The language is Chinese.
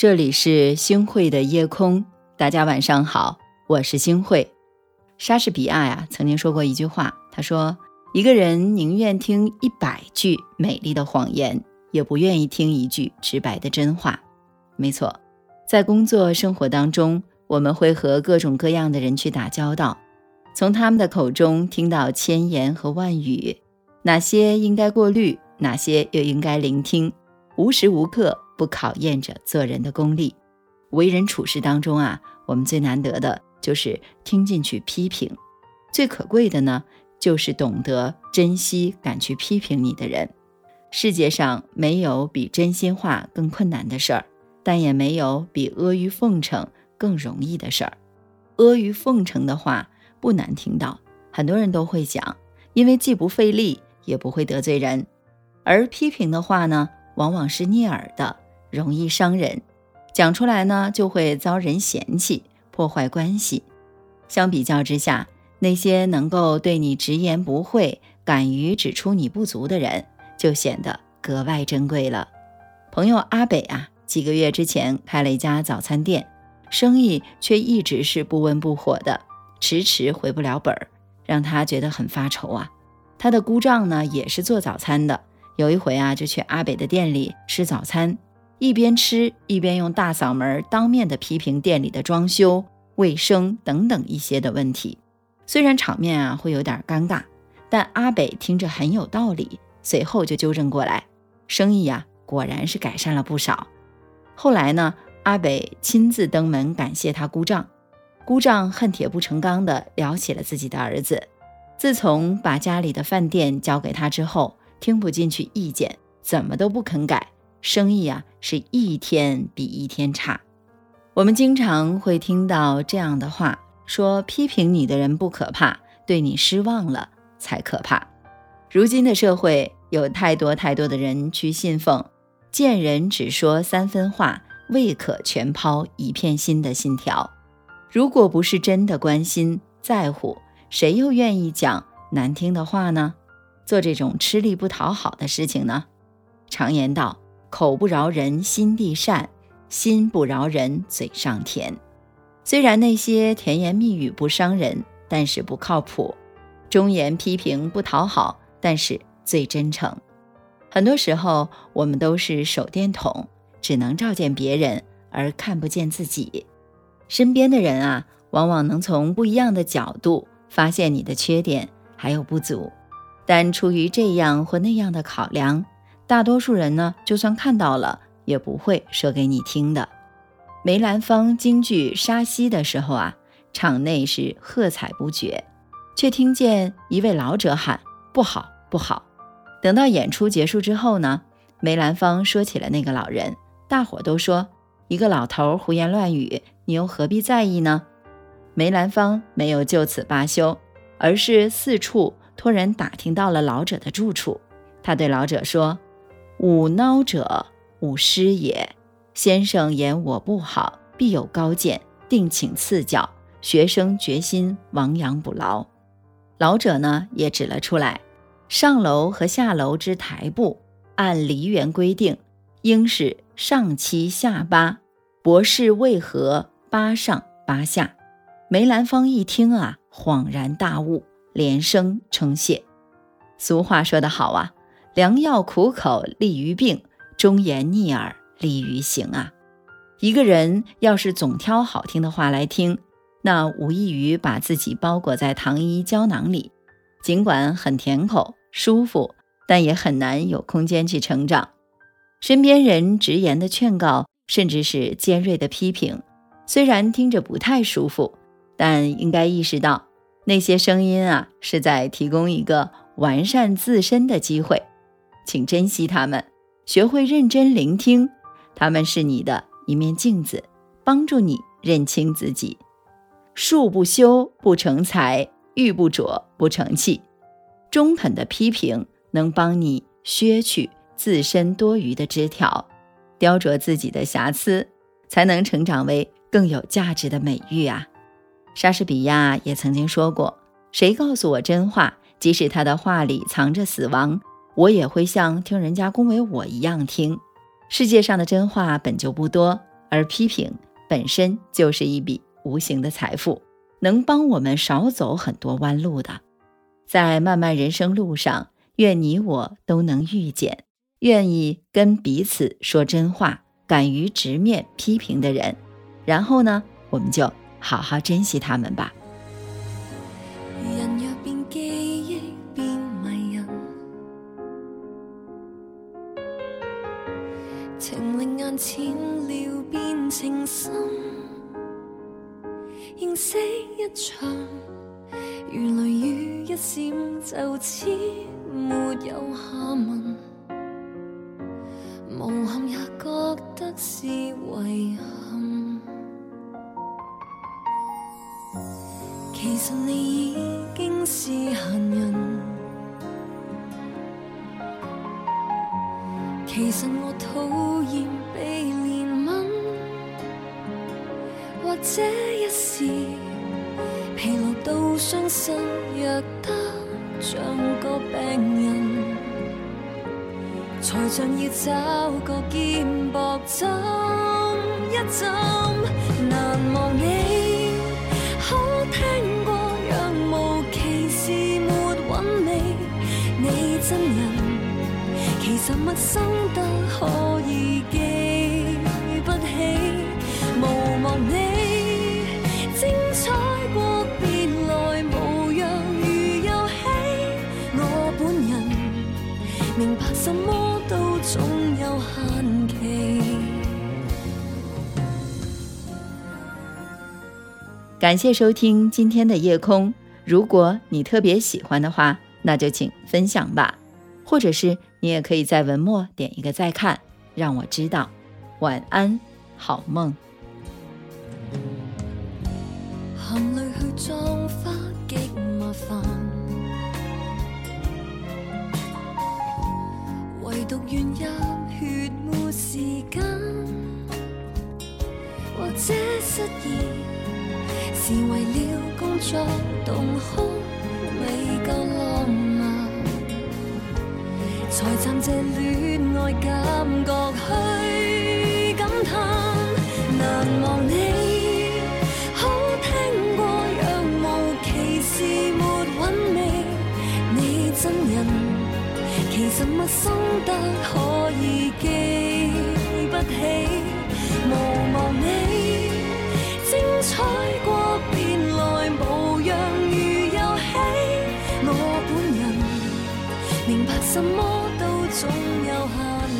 这里是星汇的夜空，大家晚上好，我是星汇。莎士比亚呀曾经说过一句话，他说：“一个人宁愿听一百句美丽的谎言，也不愿意听一句直白的真话。”没错，在工作生活当中，我们会和各种各样的人去打交道，从他们的口中听到千言和万语，哪些应该过滤，哪些又应该聆听，无时无刻。不考验着做人的功力，为人处事当中啊，我们最难得的就是听进去批评，最可贵的呢，就是懂得珍惜敢去批评你的人。世界上没有比真心话更困难的事儿，但也没有比阿谀奉承更容易的事儿。阿谀奉承的话不难听到，很多人都会讲，因为既不费力，也不会得罪人；而批评的话呢，往往是逆耳的。容易伤人，讲出来呢就会遭人嫌弃，破坏关系。相比较之下，那些能够对你直言不讳、敢于指出你不足的人，就显得格外珍贵了。朋友阿北啊，几个月之前开了一家早餐店，生意却一直是不温不火的，迟迟回不了本儿，让他觉得很发愁啊。他的姑丈呢也是做早餐的，有一回啊就去阿北的店里吃早餐。一边吃一边用大嗓门当面的批评店里的装修、卫生等等一些的问题，虽然场面啊会有点尴尬，但阿北听着很有道理，随后就纠正过来，生意呀果然是改善了不少。后来呢，阿北亲自登门感谢他姑丈，姑丈恨铁不成钢的聊起了自己的儿子，自从把家里的饭店交给他之后，听不进去意见，怎么都不肯改。生意啊，是一天比一天差。我们经常会听到这样的话，说批评你的人不可怕，对你失望了才可怕。如今的社会有太多太多的人去信奉“见人只说三分话，未可全抛一片心”的信条。如果不是真的关心在乎，谁又愿意讲难听的话呢？做这种吃力不讨好的事情呢？常言道。口不饶人，心地善；心不饶人，嘴上甜。虽然那些甜言蜜语不伤人，但是不靠谱；忠言批评不讨好，但是最真诚。很多时候，我们都是手电筒，只能照见别人，而看不见自己。身边的人啊，往往能从不一样的角度发现你的缺点还有不足，但出于这样或那样的考量。大多数人呢，就算看到了，也不会说给你听的。梅兰芳京剧《沙溪》的时候啊，场内是喝彩不绝，却听见一位老者喊：“不好，不好！”等到演出结束之后呢，梅兰芳说起了那个老人，大伙都说：“一个老头胡言乱语，你又何必在意呢？”梅兰芳没有就此罢休，而是四处托人打听到了老者的住处。他对老者说。吾孬者，吾师也。先生言我不好，必有高见，定请赐教。学生决心亡羊补牢。老者呢，也指了出来：上楼和下楼之台步，按梨园规定，应是上七下八。博士为何八上八下？梅兰芳一听啊，恍然大悟，连声称谢。俗话说得好啊。良药苦口利于病，忠言逆耳利于行啊！一个人要是总挑好听的话来听，那无异于把自己包裹在糖衣胶囊里，尽管很甜口舒服，但也很难有空间去成长。身边人直言的劝告，甚至是尖锐的批评，虽然听着不太舒服，但应该意识到，那些声音啊，是在提供一个完善自身的机会。请珍惜他们，学会认真聆听。他们是你的一面镜子，帮助你认清自己。树不修不成材，玉不琢不成器。中肯的批评能帮你削去自身多余的枝条，雕琢自己的瑕疵，才能成长为更有价值的美玉啊！莎士比亚也曾经说过：“谁告诉我真话，即使他的话里藏着死亡。”我也会像听人家恭维我一样听。世界上的真话本就不多，而批评本身就是一笔无形的财富，能帮我们少走很多弯路的。在漫漫人生路上，愿你我都能遇见愿意跟彼此说真话、敢于直面批评的人，然后呢，我们就好好珍惜他们吧。一场，如雷雨一闪，就此没有下文。无憾也觉得是遗憾，其实你已经是闲人。其实我讨厌被怜悯，或者一时到伤心，弱得像个病人，才像要找个肩膊枕一枕。难忘你，可听过若无其事没韵味，你真人。其实陌生得可以记感谢收听今天的夜空。如果你特别喜欢的话，那就请分享吧，或者是。你也可以在文末点一个再看，让我知道。晚安，好梦。含泪去葬花极麻烦，唯独愿入血没时间，或者失意是为了工作动哭，未够浪漫。才暂借恋爱感觉去感叹，难忘你，好听过若无其事没韵味，你真人其实陌生得可以记不起，无望你精彩过便来无恙如游戏，我本人明白什么都。总有限。